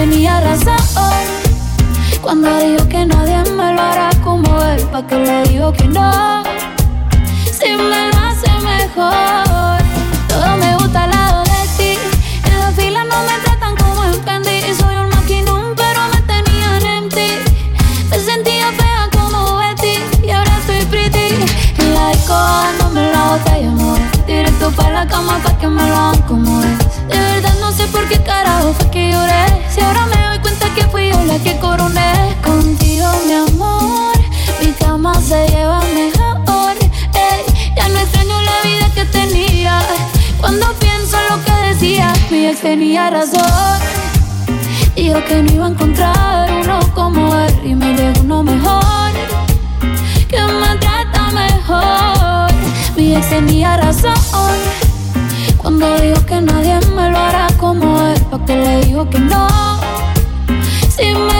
Tenía razón. Cuando dijo que nadie me lo hará como él, ¿pa' que le digo que no? Si me lo hace mejor. Todo me gusta al lado de ti. En la fila no me tratan como en Fendi. Soy un maquinón, pero me tenían en ti. Me sentía fea como Betty y ahora estoy pretty. En la disco dándome la botella, amor. Directo para la cama pa' que me lo hagan como es. De verdad no sé por qué carajo fue que lloré. Si ahora me doy cuenta que fui yo la que coroné. Contigo, mi amor, mi cama se lleva mejor. Ey, ya no extraño la vida que tenía. Cuando pienso en lo que decía, mi ex tenía razón. Dijo que no iba a encontrar uno como él y me llegó uno mejor. Que me trata mejor. Mi ex tenía razón. Cuando dijo que nadie me lo hará como él, ¿pa' que le digo que no? Si me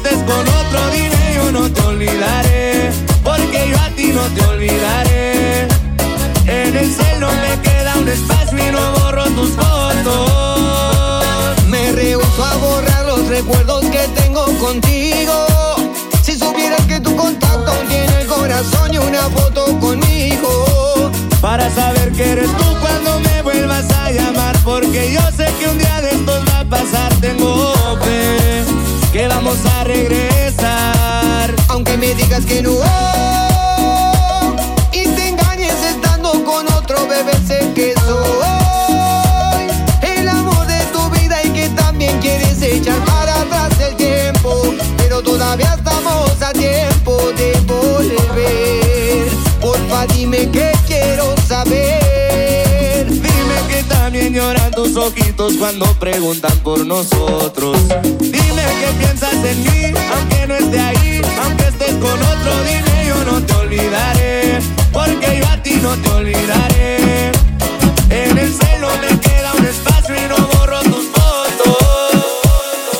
con otro, dime yo no te olvidaré, porque yo a ti no te olvidaré. En el cielo me queda un espacio y no borro tus fotos. Me rehuso a borrar los recuerdos que tengo contigo. Si supieras que tu contacto tiene el corazón y una foto conmigo. Para saber que eres tú cuando me vuelvas a llamar Porque yo sé que un día de estos va a pasar Tengo fe que vamos a regresar. Aunque me digas que no. Y te engañes estando con otro bebé Sé que soy El amor de tu vida Y que también quieres echar para atrás el tiempo. Pero todavía estamos a tiempo de volver. Porfa dime que quiero saber tus ojitos cuando preguntan por nosotros Dime que piensas en mí, aunque no esté ahí Aunque estés con otro, dime yo no te olvidaré Porque yo a ti no te olvidaré En el cielo me queda un espacio y no borro tus fotos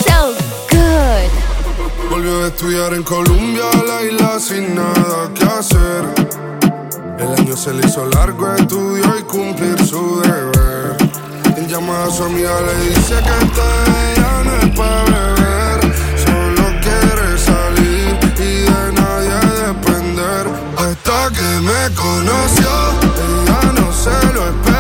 So good. Volvió a estudiar en Colombia, la isla sin nada que hacer. El año se le hizo largo, estudió su amiga le dice que esta ya no es para beber. Solo quiere salir y de nadie depender. Hasta que me conoció, ella no se lo esperaba.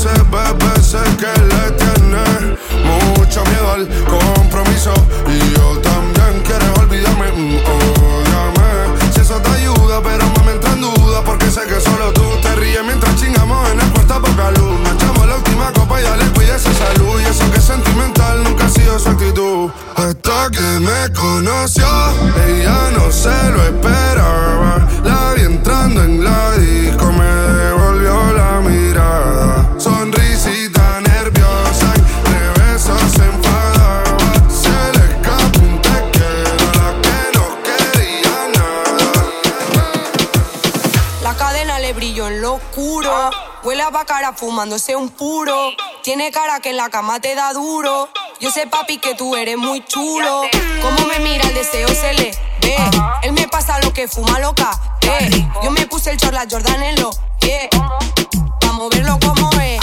Su merced, bebé. Sé que fumándose un puro. Tiene cara que en la cama te da duro. Yo sé, papi, que tú eres muy chulo. Como me mira, el deseo se le ve. Él me pasa lo que fuma loca. Eh. Yo me puse el chorla Jordan en lo yeah. Vamos a verlo como es.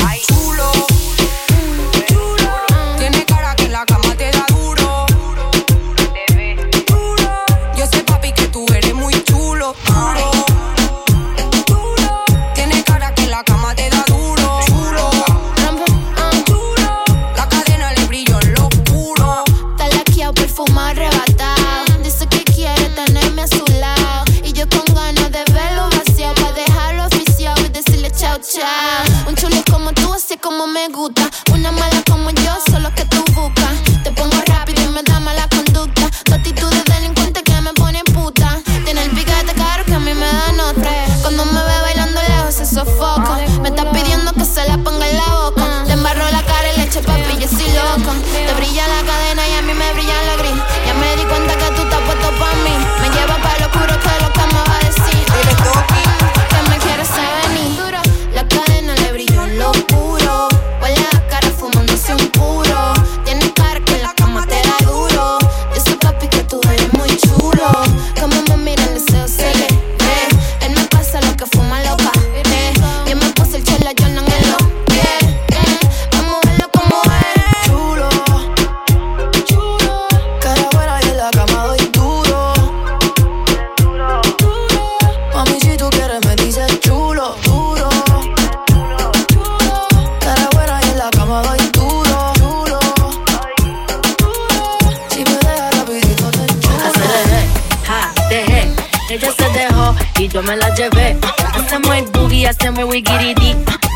Me la llevé. Hacemos el boogie, hacemos el.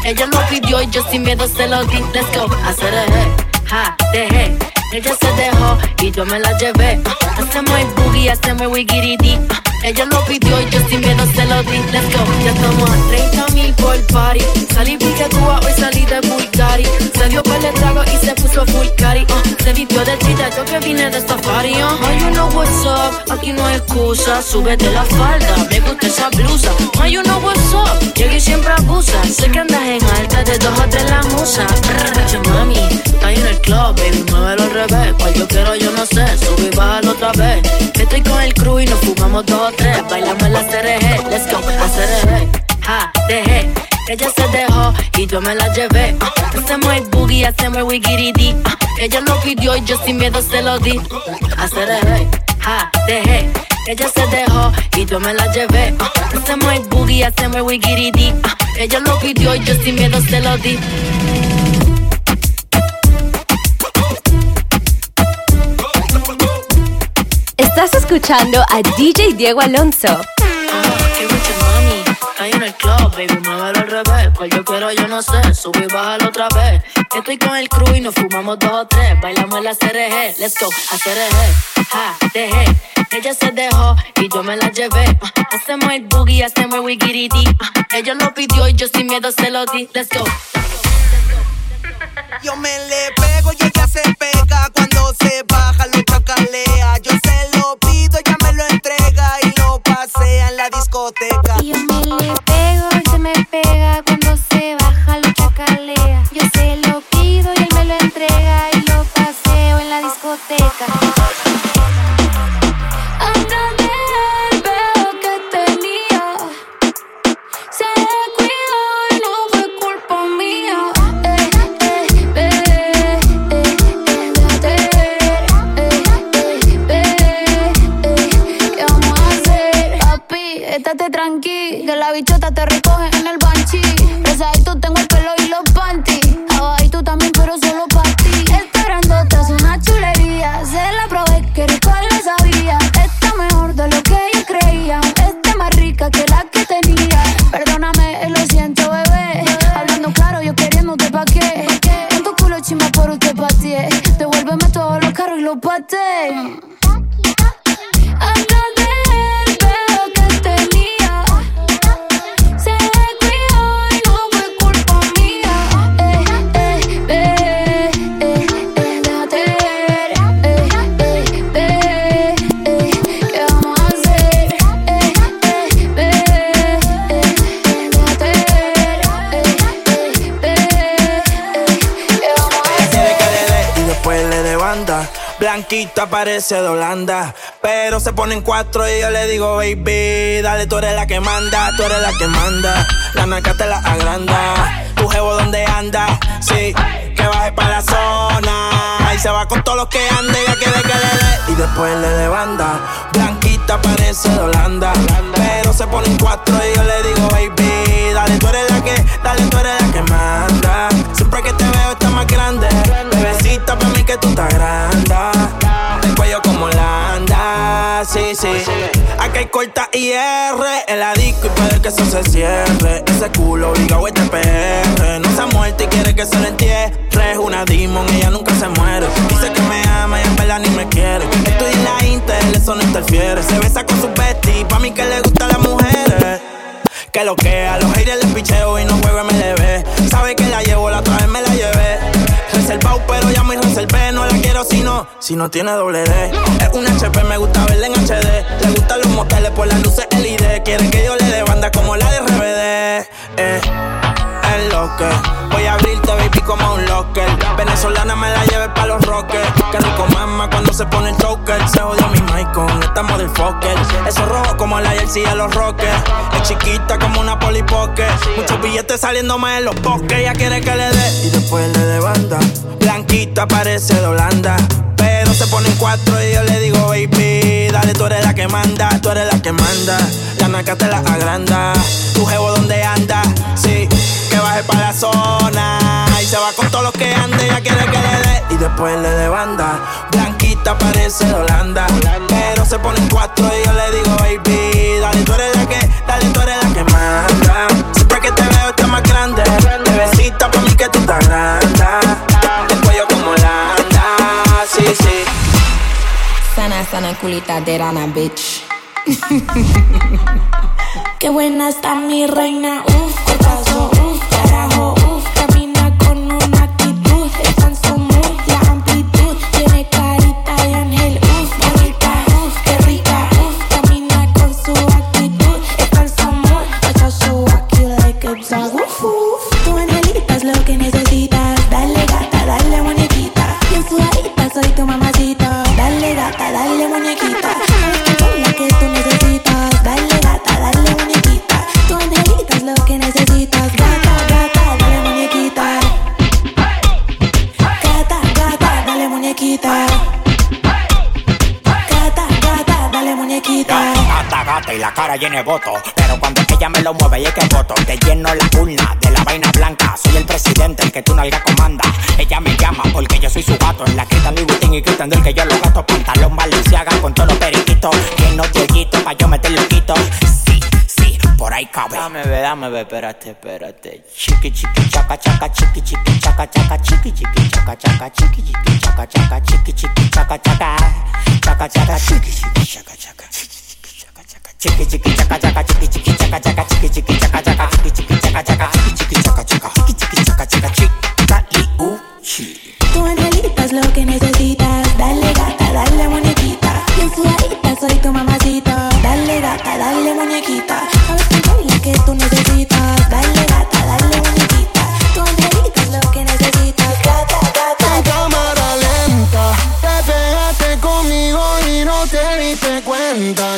Ella lo pidió y yo sin miedo se lo di. Let's go. Aceleré, ja, dejé. Ella se dejó y yo me la llevé. Hacemos el boogie, hacemos el. Ella lo pidió y yo sin miedo se lo di. Let's go. Ya estamos a 30 mil por party. Salí piquetúa, hoy salí de Bulgari. Se dio par de trago y se puso full cari. uh. Se vistió de chita, yo que vine de safari. Uh. Oh, you know what's up, aquí no hay excusa. Súbete la falda, me gusta esa blusa. Oh, you know what's up, llegué siempre abusa. Sé que andas en alta, de dos o tres la musa. Che, mami, está en el club, baby, muévelo al revés. Cual yo quiero, yo no sé, sube y bájalo otra vez. Estoy con el crew y nos fumamos dos tres. Bailamos en la CRG, let's go, CRG. Ja, dejé. Ella se dejó y yo me la llevé. Uh, hacemos el boogie, hacemos el wigiridi. Uh, ella lo pidió y yo sin miedo se lo di. Hacer ja, dejé. Ella se dejó y yo me la llevé. Uh, hacemos el boogie, hacemos el wigiridi. Ella lo pidió y yo sin miedo se lo di. Estás escuchando a DJ Diego Alonso. Ahí en el club, baby, muévelo al revés. Cual yo quiero, yo no sé, sube y bájalo otra vez. Estoy con el crew y nos fumamos dos o tres. Bailamos la CRG, let's go, a CRG. Ja, dejé, ella se dejó y yo me la llevé. Uh, hacemos el boogie, hacemos el wigiridi. Uh, ella lo pidió y yo sin miedo se lo di, let's go. Yo me le pego y ella se pega cuando se la discoteca. estate tranqui, que la bichota te recoge en el Parece de Holanda, pero se pone en cuatro y yo le digo, baby, dale, tú eres la que manda, tú eres la que manda. La naca te la agranda, tu jevo donde anda, sí, que baje para la zona. Ahí se va con todos los que ande, ya quiere que le dé. Y después le de banda, Blanquita parece de Holanda, pero se pone en cuatro y yo le digo, baby, dale, tú eres la que, dale, tú eres la que manda. Siempre que te veo está más grande, bebecita para mí que tú estás grande corta IR en la disco y puede que eso se cierre. Ese culo obligado este PR. No se ha muerto y quiere que se le entierre. Es una demon, ella nunca se muere. Dice que me ama y en verdad ni me quiere. Estoy en la Intel, eso no interfiere. Se besa con su bestie, pa' mí que le gustan las mujeres. Que lo que a los haters les picheo y no juego MLB. Sabe que la si no, tiene doble D. Es un HP, me gusta verla en HD. Le gustan los moteles por las luces LED. Quiere que yo le dé banda como la de RBD. Eh, es lo que Voy a abrirte, baby, como un locker. Venezolana me la lleve pa' los rockers. Que rico mama cuando se pone el choker. Se jodió mi mic con esta motherfucker. Eso rojo como la jersey de los rockers. Es chiquita como una polipoque. Muchos billetes saliendo más en los bosques. Ella quiere que le dé y después le dé banda. Blanquita parece de Holanda. Se pone en cuatro y yo le digo, baby, dale, tú eres la que manda, tú eres la que manda. La naca te la agranda. Tu jevo donde anda, sí que baje para la zona. Y se va con todos los que ande, ya quiere que le dé. Y después le de banda. Blanquita parece Holanda. Pero se pone en cuatro y yo le digo, baby, dale, tú eres la culita de rana, bitch. Qué buena está mi reina, uff, cortazo, cara llena de voto. Pero cuando ella me lo mueve y es que voto, te lleno la urna de la vaina blanca. Soy el presidente, el que tú nalga comanda. Ella me llama porque yo soy su gato. En la gritan mi Vuitton y gritan del que yo lo gato. Pantalón valenciaga con todos los periquitos. Que no te pa' yo meter loquito. Sí, sí, por ahí cabe. Dame, ve, dame, ve, espérate, espérate. Chiqui, chiqui, chaca, chaca, chiqui, chiqui, chaca, chaca, chiqui, chiqui, chaca, chaca, chiqui, chiqui, chaca, chaca, chiqui, chiqui, chaca, chaca, chaca, chaca, chiqui, chiqui, chaca, chaca, chiqui, chiqui, chaca, chaca, chiqui, chiqui, chaca, chaca, chiqui, chiqui, chaca, chaca, chiqui, chiqui, chaca, chaca, chiqui, chiqui, chaca, chaca, chiqui, chiqui, chaca, chaca, chica, liuchi. Tu angelita es lo que necesitas. Dale gata, dale muñequita. Bien sudadita, soy tu mamacita. Dale gata, dale muñequita. Sabes que soy la que tú necesitas. Dale gata, dale muñequita. Tu angelita es lo que necesitas. Gata, gata. En cámara lenta, te pegaste conmigo y no te diste cuenta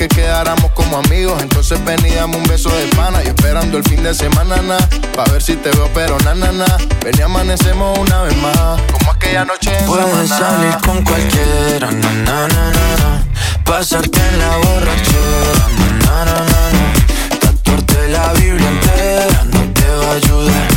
que quedáramos como amigos, entonces ven y dame un beso de pana. Y esperando el fin de semana, na, pa' ver si te veo, pero na, na, na. Ven y amanecemos una vez más, como aquella noche en Puedes salir con cualquiera, na na na na. Pasarte en la borrachera, na na na na. Tatuarte la Biblia entera no te va a ayudar.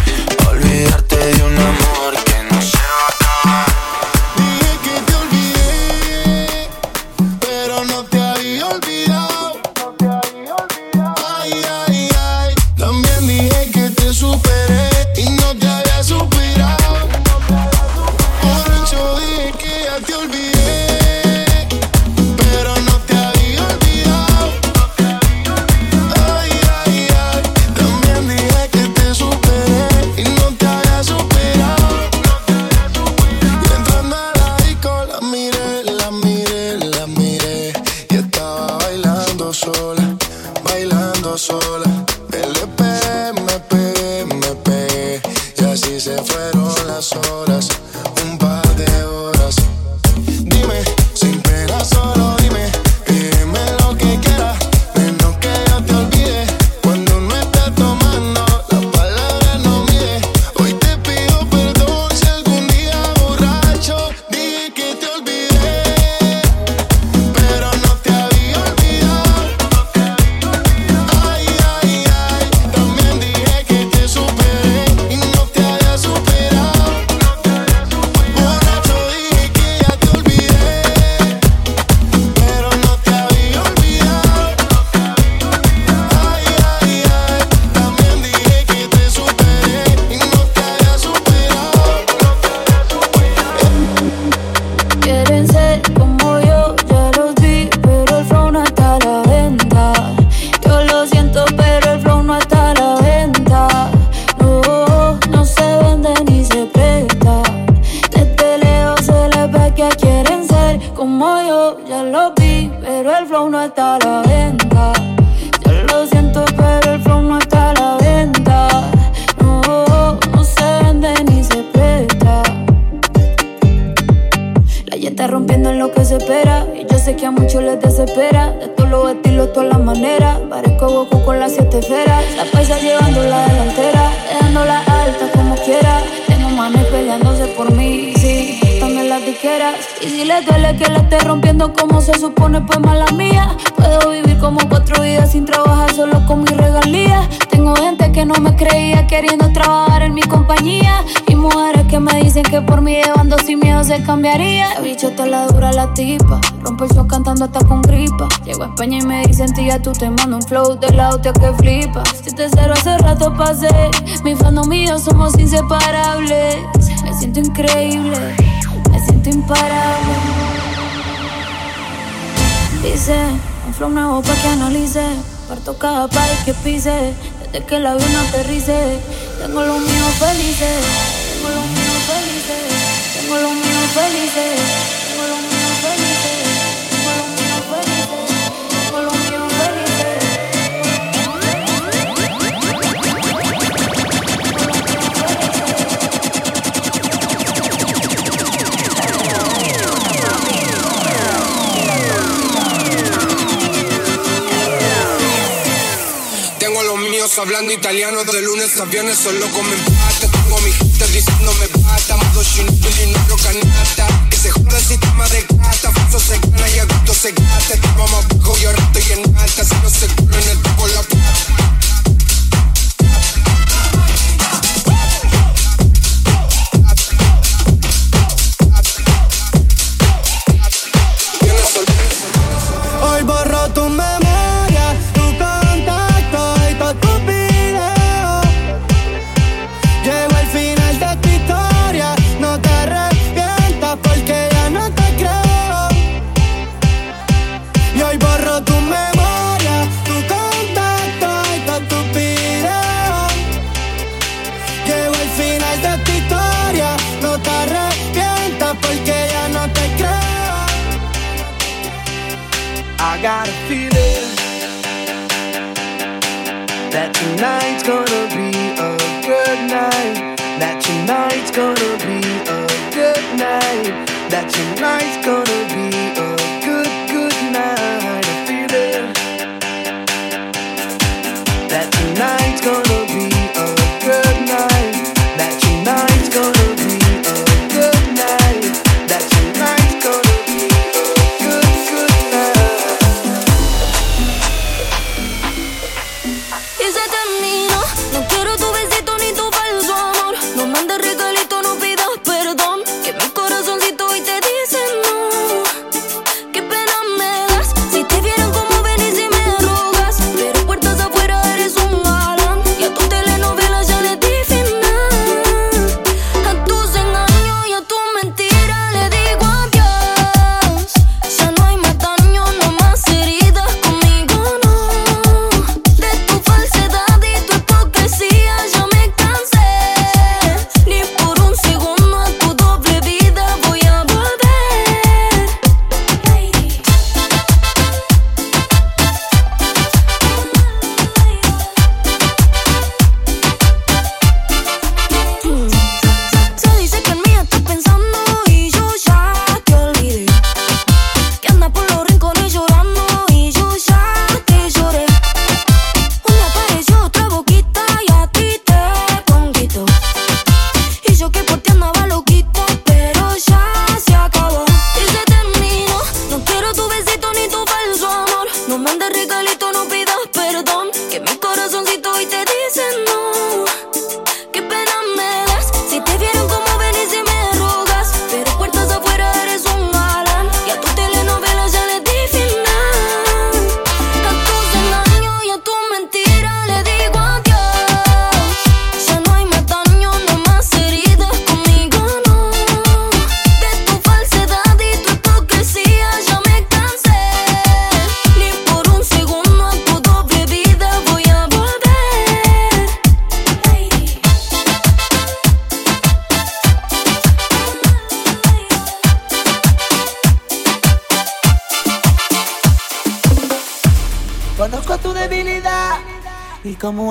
No me creía queriendo trabajar en mi compañía. Y mujeres que me dicen que por mí llevando sin miedo se cambiaría. La bicho está la dura la tipa. Rompe el show cantando hasta con gripa. Llego a España y me dicen, tía, tú te mando un flow de la auto que flipa. Si te cero hace rato pasé. Mi fandom mío somos inseparables. Me siento increíble siento imparable. Dice, un flow nuevo pa' que analice. Parto cada país que pise. Desde que el avión aterrice. Tengo los míos felices. Tengo los míos felices. Tengo los míos felices. Hablando italiano de lunes a viernes solo comen pata Tengo a mi gente diciéndome pata Modo y no creo canata Que se joda el sistema de gata Falso se gana y adulto se gata. Estaba más bajo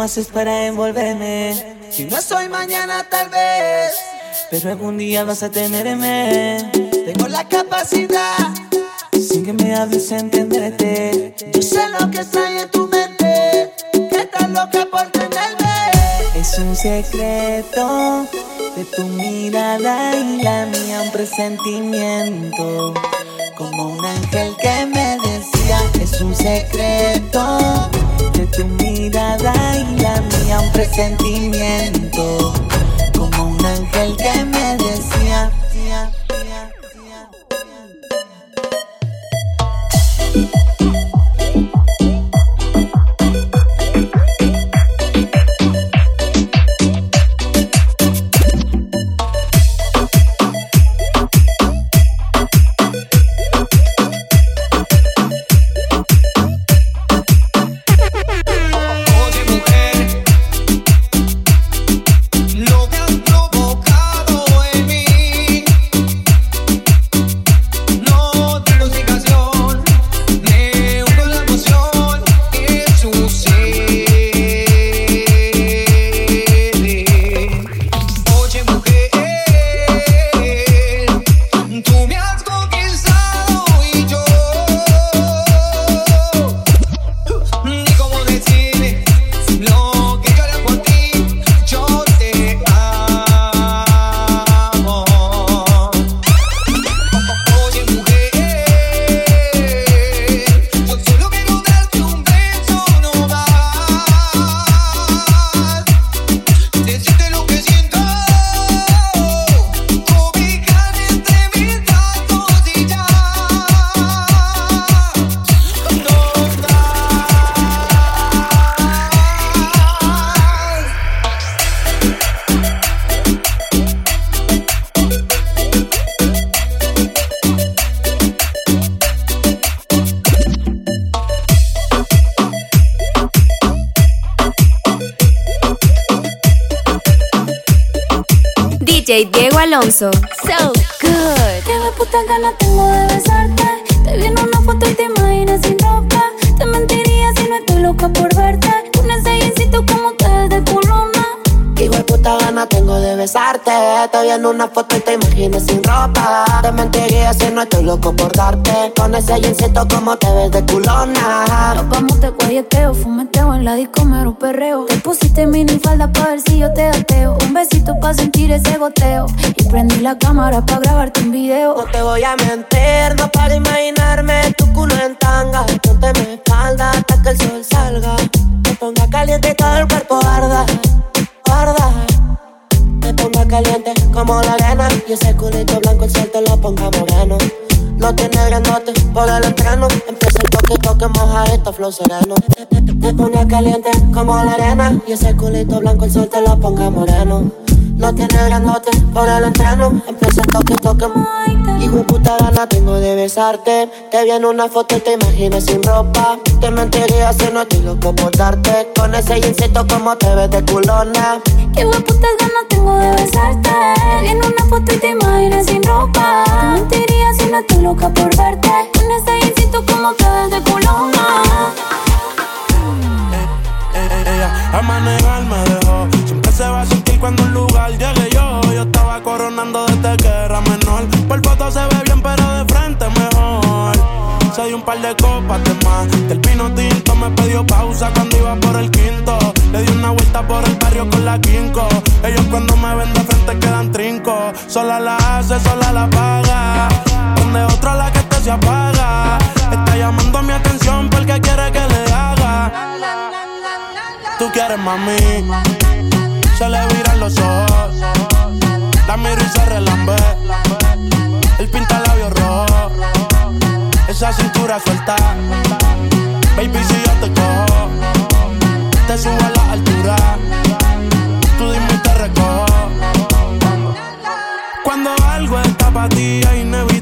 haces para envolverme. Si no soy mañana, tal vez, pero algún día vas a tenerme. Tengo la capacidad, sin que me hables, entenderte. Yo sé lo que está en tu mente, que estás loca por tenerme. Es un secreto de tu mirada y la mía, un presentimiento. Como un ángel que me decía, es un secreto de tu mirada un presentimiento. Alonso. So good. Qué puta gana tengo de besarte. Te vi en una foto y te imaginas sin ropa. Te mentiría si no estoy loca por verte. Un ensayecito como te de culona. Qué puta gana tengo de besarte. Te vi en una foto y te imaginas sin ropa. Te mentiría si no estoy loco por darte. Con ese jeansito como te ves de culona. Nos vamos de guayeteo, fumeteo en la disco mero perreo. Te pusiste mini falda pa' ver si yo te ateo. Un besito pa' sentir ese goteo. Y prendí la cámara pa' grabarte un video. No te voy a mentir, no para imaginarme tu culo en tanga. Ponte mi espalda hasta que el sol salga. Me ponga caliente y todo el cuerpo arda. Caliente como la arena. Y ese culito blanco el sol te lo ponga moreno. No tiene grandote por el entreno. Empieza el toque, toque, moja esto, flow sereno. Te pone caliente como la arena. Y ese culito blanco el sol te lo ponga moreno. No tiene grandote por el entreno. Empieza el toque, toque. Hijo puta gana tengo de besarte. Te vi en una foto y te imaginas sin ropa. Te mentiría si no estoy loco por darte. Con ese jeansito como te ves de culona. Qué putas ganas tengo de besarte. Te vi en una foto y te imaginas sin ropa. Te mentiría si no estoy loca por verte. Con ese jeansito como te ves de culona. a manejar me dejó. Siempre se va a sentir cuando un lugar llegue yo. Yo estaba coronando desde que era menor. Por foto se ve bien, pero de frente mejor. Se dio un par de copas de más. Del pino tinto me pidió pausa cuando iba por el quinto. Le di una vuelta por el barrio con la quinco. Ellos cuando me ven de frente quedan trinco. Sola la hace, sola la paga. Mami. Se le viran los ojos. La miro y se relambe. El pinta labios rojo. Esa cintura suelta. Baby, si yo te cojo, te subo a la altura. Tú dime y te recojo. Cuando algo está para ti es inevitable,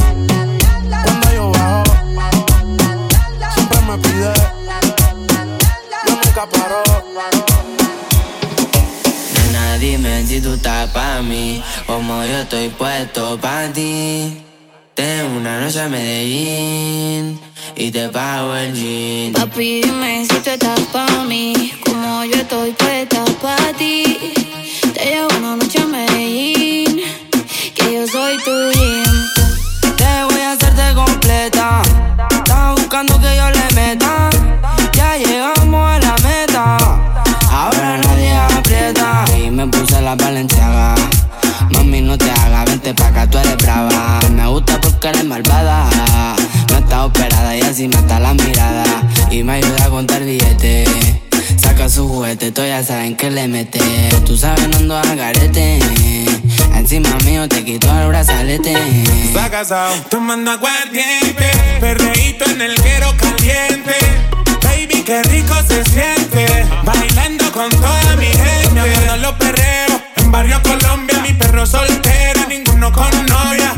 Estás pa' mí, como yo estoy puesto pa' ti. Tengo una noche a Medellín y te pago el jean. Papi, dime si tú estás pa' mí, como yo estoy puesta pa' ti. Te llevo una noche a Medellín, que yo soy tu jean. Me la valenciaga. Mami, no te hagas, vente pa' acá, tú eres brava. Me gusta porque eres malvada. No está operada y así mata la mirada. Y me ayuda a contar billetes. Saca su juguete, tú ya saben que le mete. Tú sabes, no ando a garete. Encima mío te quito el brazalete. Está casado, tomando aguardiente. Perreíto en el guero caliente. Baby, qué rico se siente. Bailando con toda mi gente. Me acuerdo los perreos. Barrio Colombia, mi perro soltero. Ninguno con novia.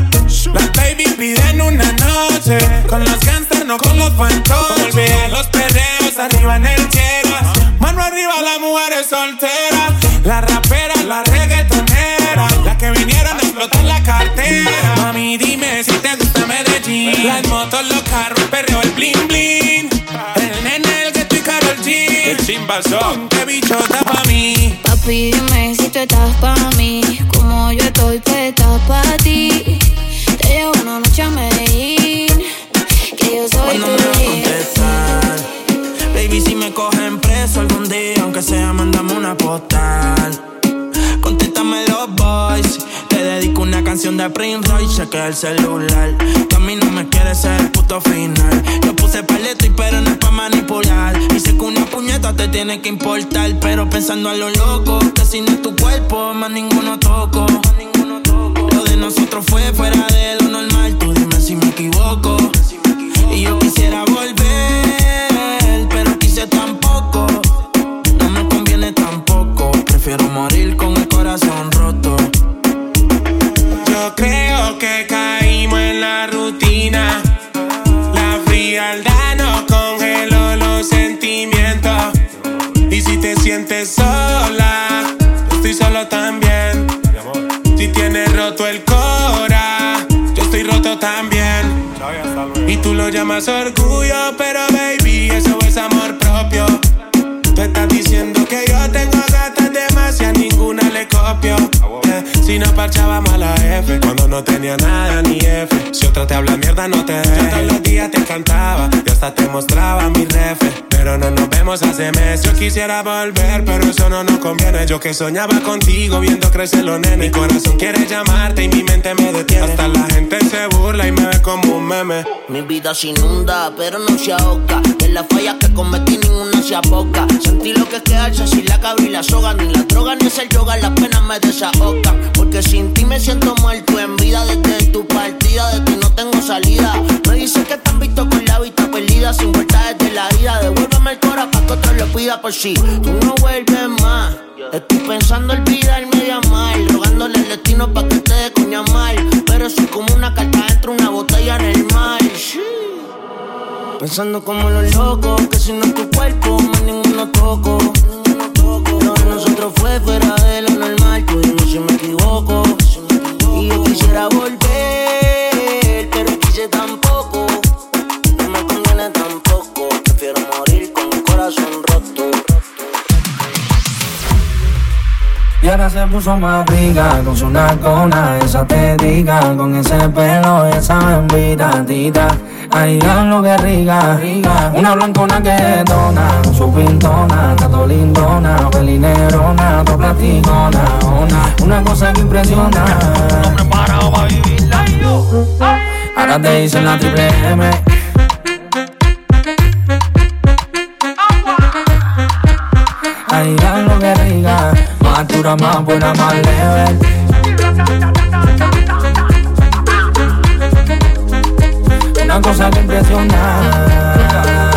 Las baby piden una noche. Con los gangsters, no con los fantoches. Los perreos arriba en el yeguas. Mano arriba, las mujeres solteras. La rapera, la reggaetonera. Las que vinieron a explotar la cartera. Mami, dime si te gusta Medellín. Las motos, los carros, el perreo, el bling bling. G. El chimbazón, qué bichota pa' mí. Papi, dime si tú estás pa' mí, como yo estoy puesta pa' ti. Te llevo una noche a Medellín, que yo soy Cuando tu me va a jean. contestar Baby, si me cogen preso algún día Aunque sea, mandame una postal Contéstame los boys dedico una canción de Prince Royce Chequea el celular Que a mí no me quiere ser el puto final Yo puse paleto y pero no es pa' manipular Y sé que una puñeta te tiene que importar Pero pensando a lo loco Que si no es tu cuerpo, más ninguno toco Lo de nosotros fue fuera de lo normal Tú dime si me equivoco y yo quisiera volver, pero quise tampoco. No me conviene tampoco. Prefiero morir con el corazón que caímos en la rutina. La frialdad nos congeló los sentimientos. Y si te sientes sola, yo estoy solo también. Si tienes roto el cora, yo estoy roto también. Y tú lo llamas orgullo, pero baby, eso es amor propio. Tú estás diciendo que yo tengo gatas de más y a ninguna le copio. Si no parchábamos a la F, cuando no tenía nada ni F. Si otra te habla mierda, no te dejes. Yo todos los días te cantaba y hasta te mostraba mi ref. Pero no nos vemos hace meses. Yo quisiera volver, pero eso no nos conviene. Yo que soñaba contigo viendo crecer los nenes. Mi corazón quiere llamarte y mi mente me detiene. Hasta la gente se burla y me ve como un meme. Mi vida se inunda, pero no se ahoga. De las fallas que cometí, ninguna se aboca. Sentí lo que es quedarse sin la cabra y la soga. Ni la droga ni el yoga, las penas me desahogan. Porque sin ti me siento muerto en vida. Desde tu partida, de ti no tengo salida. Me dicen que han visto con la vista perdida. Sin vuelta desde la ida. El cora pa' que otro lo pida por si tú no vuelves más. Estoy pensando olvidarme de amar. Rogándole al destino pa' que te dé coña mal. Pero soy como una carta dentro de una botella en el mar. Pensando como los locos, que si no es tu cuerpo, más ninguno toco. Lo de nosotros fue fuera de lo normal, tú dime si me equivoco. Y yo quisiera volver, Y se puso más rica con su nalgona, esa te diga, con ese pelo, esa bembita tita. Ay, lo que rica, rica. Una blancona que detona, su pintona, tato lindona, pelinerona, to platicona, una, cosa que impresiona. Ahora te dicen la triple M. Ay, lo más buena, más leve. Una cosa que impresiona.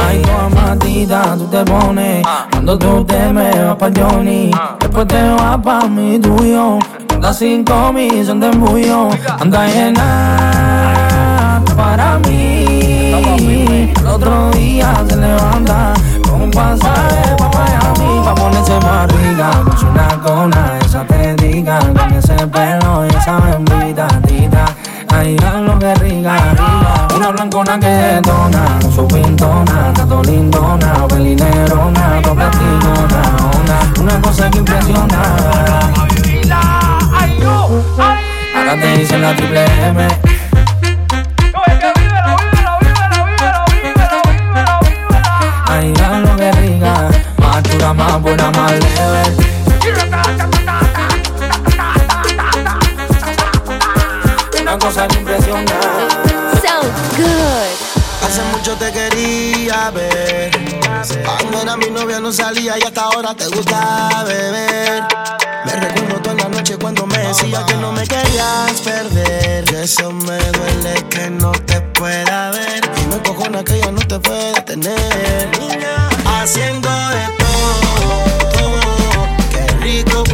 Ay, como matita, tú te pones. Cuando tú te me vas pa' Johnny. Después te vas pa' mi tuyo. Anda cinco mil, son de embullo. Anda llena para mí. El otro día se levanta con un pasaje pa' pa' ponerse rica. Con una cona, esa te diga, con ese pelo y esa bembita tita. Ay, lo que rica, Una blancona que detona, su pintona, tato lindona, pelinerona, doble una, una cosa que impresiona. Ahora te dicen la triple M. Ay, Una cosa impresiona. Hace mucho te quería ver. Cuando era mi novia no salía y hasta ahora te gusta beber. Me recuerdo toda la noche cuando me decía que no me querías perder. eso me duele que no te pueda ver. Y me cojona que ya no te puede tener. Haciendo de Qué rico